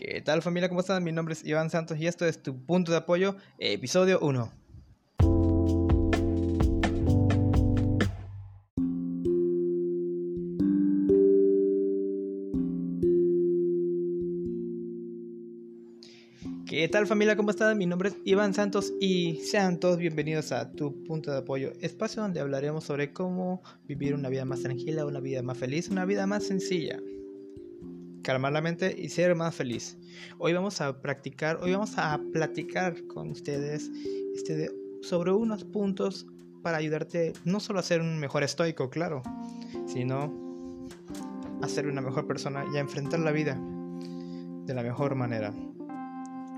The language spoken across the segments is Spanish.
¿Qué tal familia? ¿Cómo están? Mi nombre es Iván Santos y esto es Tu Punto de Apoyo, episodio 1. ¿Qué tal familia? ¿Cómo están? Mi nombre es Iván Santos y sean todos bienvenidos a Tu Punto de Apoyo, espacio donde hablaremos sobre cómo vivir una vida más tranquila, una vida más feliz, una vida más sencilla calmar la mente y ser más feliz. Hoy vamos a practicar, hoy vamos a platicar con ustedes este, sobre unos puntos para ayudarte no solo a ser un mejor estoico, claro, sino a ser una mejor persona y a enfrentar la vida de la mejor manera.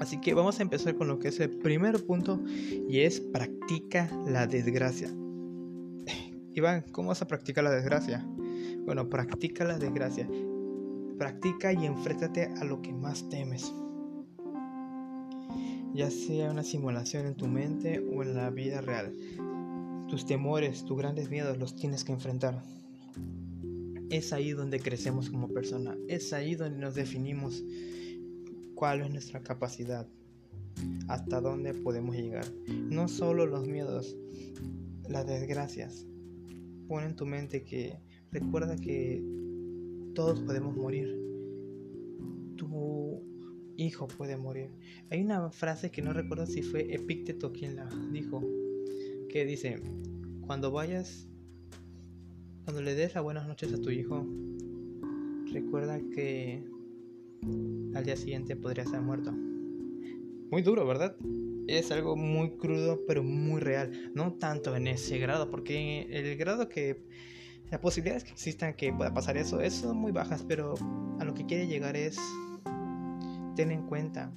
Así que vamos a empezar con lo que es el primer punto y es practica la desgracia. Iván, ¿cómo vas a practicar la desgracia? Bueno, practica la desgracia. Practica y enfréntate a lo que más temes. Ya sea una simulación en tu mente o en la vida real. Tus temores, tus grandes miedos los tienes que enfrentar. Es ahí donde crecemos como persona. Es ahí donde nos definimos cuál es nuestra capacidad, hasta dónde podemos llegar. No solo los miedos, las desgracias. Pon en tu mente que recuerda que todos podemos morir. Tu hijo puede morir. Hay una frase que no recuerdo si fue Epícteto quien la dijo, que dice, cuando vayas, cuando le des las buenas noches a tu hijo, recuerda que al día siguiente podría estar muerto. Muy duro, ¿verdad? Es algo muy crudo, pero muy real. No tanto en ese grado, porque el grado que... Las posibilidades que existan que pueda pasar eso son muy bajas, pero a lo que quiere llegar es... Ten en cuenta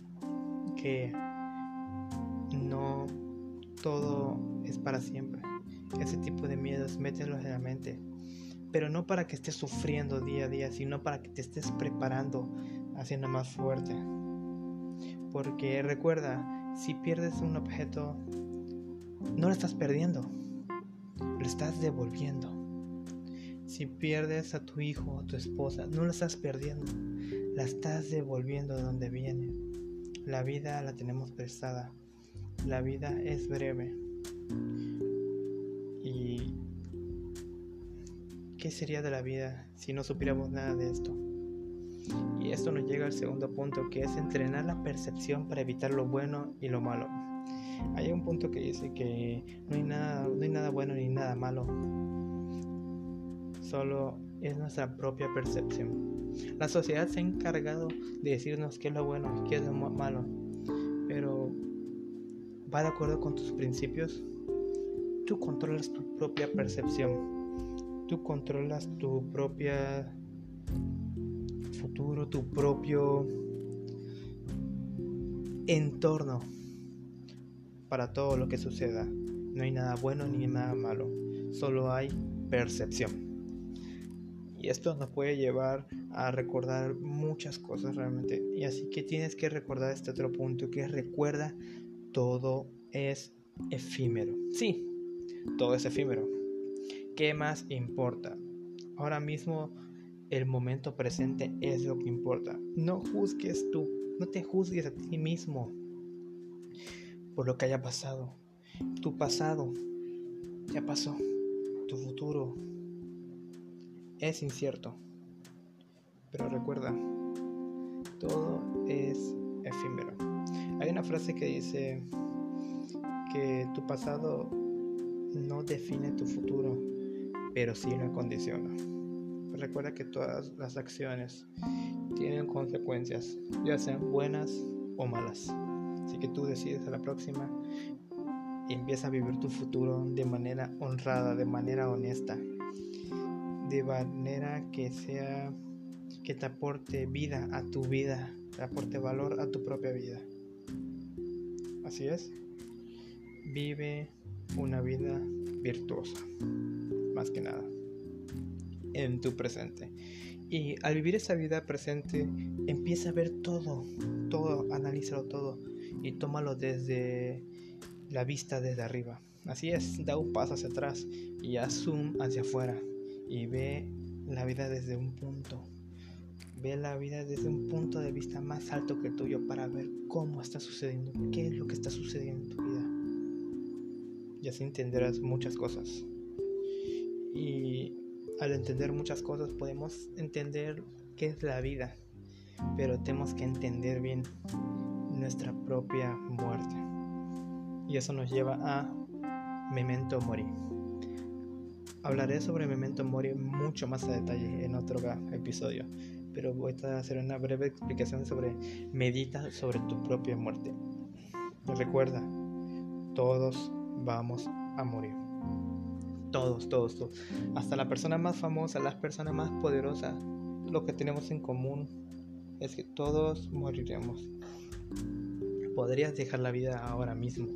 que no todo es para siempre. Ese tipo de miedos, mételos en la mente. Pero no para que estés sufriendo día a día, sino para que te estés preparando haciendo más fuerte. Porque recuerda, si pierdes un objeto, no lo estás perdiendo, lo estás devolviendo. Si pierdes a tu hijo o a tu esposa, no lo estás perdiendo, la estás devolviendo de donde viene. La vida la tenemos prestada, la vida es breve. ¿Y qué sería de la vida si no supiéramos nada de esto? Y esto nos llega al segundo punto, que es entrenar la percepción para evitar lo bueno y lo malo. Hay un punto que dice que no hay nada, no hay nada bueno ni nada malo. Solo es nuestra propia percepción. La sociedad se ha encargado de decirnos qué es lo bueno y qué es lo malo. Pero va de acuerdo con tus principios. Tú controlas tu propia percepción. Tú controlas tu propia futuro, tu propio entorno para todo lo que suceda. No hay nada bueno ni nada malo, solo hay percepción. Y esto nos puede llevar a recordar muchas cosas realmente. Y así que tienes que recordar este otro punto que recuerda todo es efímero. Sí, todo es efímero. ¿Qué más importa? Ahora mismo el momento presente es lo que importa. No juzgues tú, no te juzgues a ti mismo por lo que haya pasado. Tu pasado ya pasó. Tu futuro es incierto. Pero recuerda, todo es efímero. Hay una frase que dice que tu pasado no define tu futuro, pero sí lo condiciona. Recuerda que todas las acciones tienen consecuencias, ya sean buenas o malas. Así que tú decides a la próxima empieza a vivir tu futuro de manera honrada, de manera honesta, de manera que sea que te aporte vida a tu vida, te aporte valor a tu propia vida. Así es. Vive una vida virtuosa, más que nada en tu presente. Y al vivir esa vida presente, empieza a ver todo, todo, analízalo todo y tómalo desde la vista desde arriba. Así es, da un paso hacia atrás y haz zoom hacia afuera y ve la vida desde un punto. Ve la vida desde un punto de vista más alto que el tuyo para ver cómo está sucediendo, qué es lo que está sucediendo en tu vida. Y así entenderás muchas cosas. Y al entender muchas cosas podemos entender qué es la vida, pero tenemos que entender bien nuestra propia muerte. Y eso nos lleva a Memento Mori. Hablaré sobre Memento Mori mucho más a detalle en otro episodio, pero voy a hacer una breve explicación sobre medita sobre tu propia muerte. Recuerda, todos vamos a morir. Todos, todos, todos. Hasta la persona más famosa, las personas más poderosas, lo que tenemos en común es que todos moriremos. Podrías dejar la vida ahora mismo.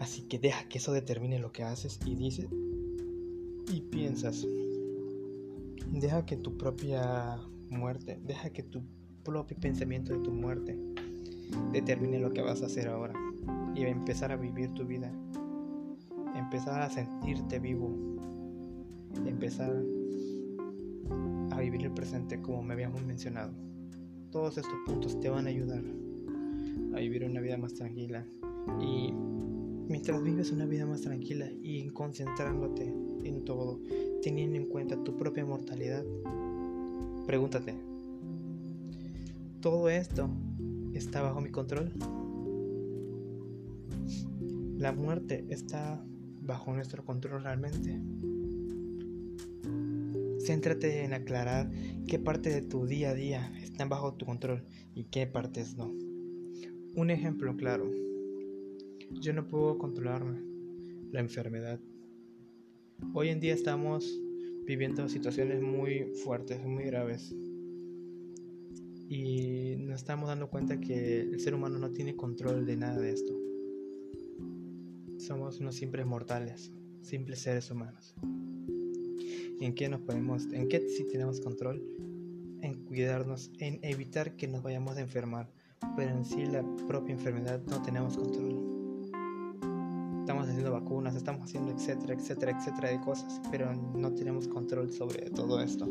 Así que deja que eso determine lo que haces y dices y piensas. Deja que tu propia muerte, deja que tu propio pensamiento de tu muerte determine lo que vas a hacer ahora y empezar a vivir tu vida, empezar a sentirte vivo, empezar a vivir el presente como me habíamos mencionado. Todos estos puntos te van a ayudar a vivir una vida más tranquila y mientras vives una vida más tranquila y concentrándote teniendo en cuenta tu propia mortalidad, Pregúntate, ¿todo esto está bajo mi control? ¿La muerte está bajo nuestro control realmente? Céntrate en aclarar qué parte de tu día a día están bajo tu control y qué partes no. Un ejemplo claro. Yo no puedo controlar la enfermedad. Hoy en día estamos viviendo situaciones muy fuertes, muy graves. Y nos estamos dando cuenta que el ser humano no tiene control de nada de esto. Somos unos simples mortales, simples seres humanos. ¿En qué nos podemos, en qué sí tenemos control? En cuidarnos, en evitar que nos vayamos a enfermar, pero en sí la propia enfermedad no tenemos control estamos haciendo vacunas, estamos haciendo etcétera, etcétera, etcétera de cosas, pero no tenemos control sobre todo esto.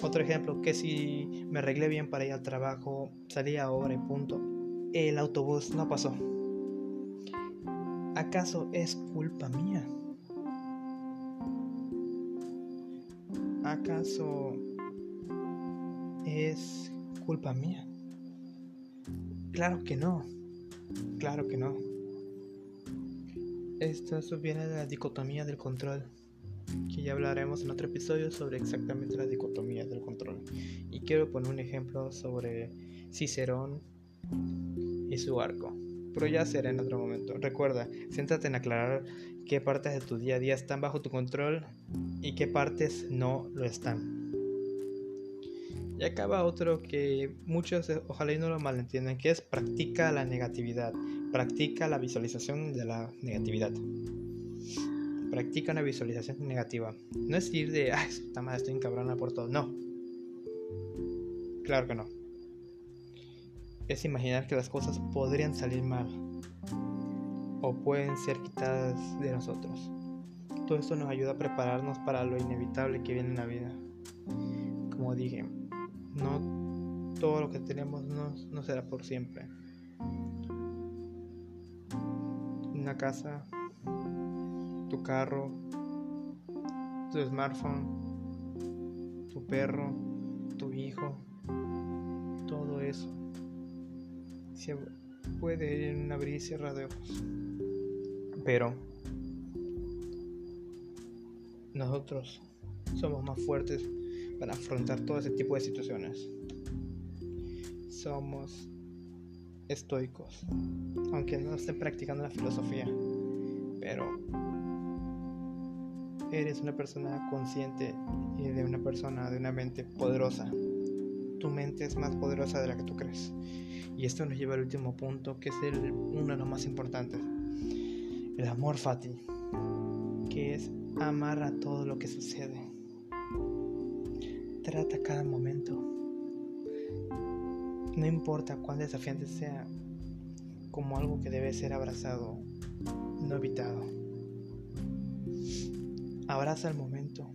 Otro ejemplo, que si me arreglé bien para ir al trabajo, salí ahora y punto, el autobús no pasó. ¿Acaso es culpa mía? ¿Acaso es culpa mía? Claro que no. Claro que no. Esto viene de la dicotomía del control, que ya hablaremos en otro episodio sobre exactamente la dicotomía del control. Y quiero poner un ejemplo sobre Cicerón y su arco. Pero ya será en otro momento. Recuerda, céntrate en aclarar qué partes de tu día a día están bajo tu control y qué partes no lo están. Y acaba otro que muchos ojalá y no lo malentiendan, que es practica la negatividad. Practica la visualización de la negatividad. Practica una visualización negativa. No es ir de, ay, está mal, estoy encabrona por todo. No. Claro que no. Es imaginar que las cosas podrían salir mal. O pueden ser quitadas de nosotros. Todo esto nos ayuda a prepararnos para lo inevitable que viene en la vida. Como dije, no todo lo que tenemos no será por siempre. Una casa, tu carro, tu smartphone, tu perro, tu hijo, todo eso se puede ir en una abrir y cerrar de ojos. Pero nosotros somos más fuertes para afrontar todo ese tipo de situaciones. Somos estoicos, aunque no esté practicando la filosofía, pero eres una persona consciente y de una persona de una mente poderosa. Tu mente es más poderosa de la que tú crees. Y esto nos lleva al último punto, que es el, uno de los más importantes. El amor fati, que es amar a todo lo que sucede. Trata cada momento no importa cuán desafiante sea, como algo que debe ser abrazado, no evitado. Abraza el momento.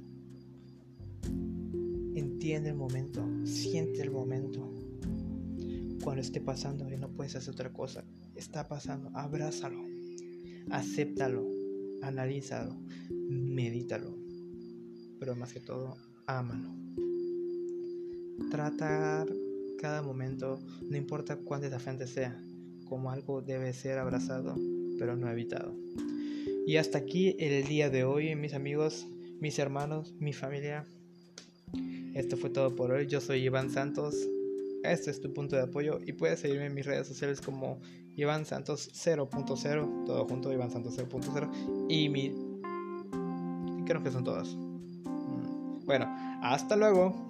entiende el momento, siente el momento. Cuando esté pasando y no puedes hacer otra cosa, está pasando, abrázalo, acéptalo, analízalo, medítalo, pero más que todo, ámalo. Tratar cada momento, no importa cuán desafiante sea, como algo debe ser abrazado, pero no evitado. Y hasta aquí el día de hoy, mis amigos, mis hermanos, mi familia. Esto fue todo por hoy. Yo soy Iván Santos. Este es tu punto de apoyo y puedes seguirme en mis redes sociales como Iván Santos 0.0, todo junto, Iván Santos 0.0 y mi... Creo que son todas. Mm, bueno, hasta luego.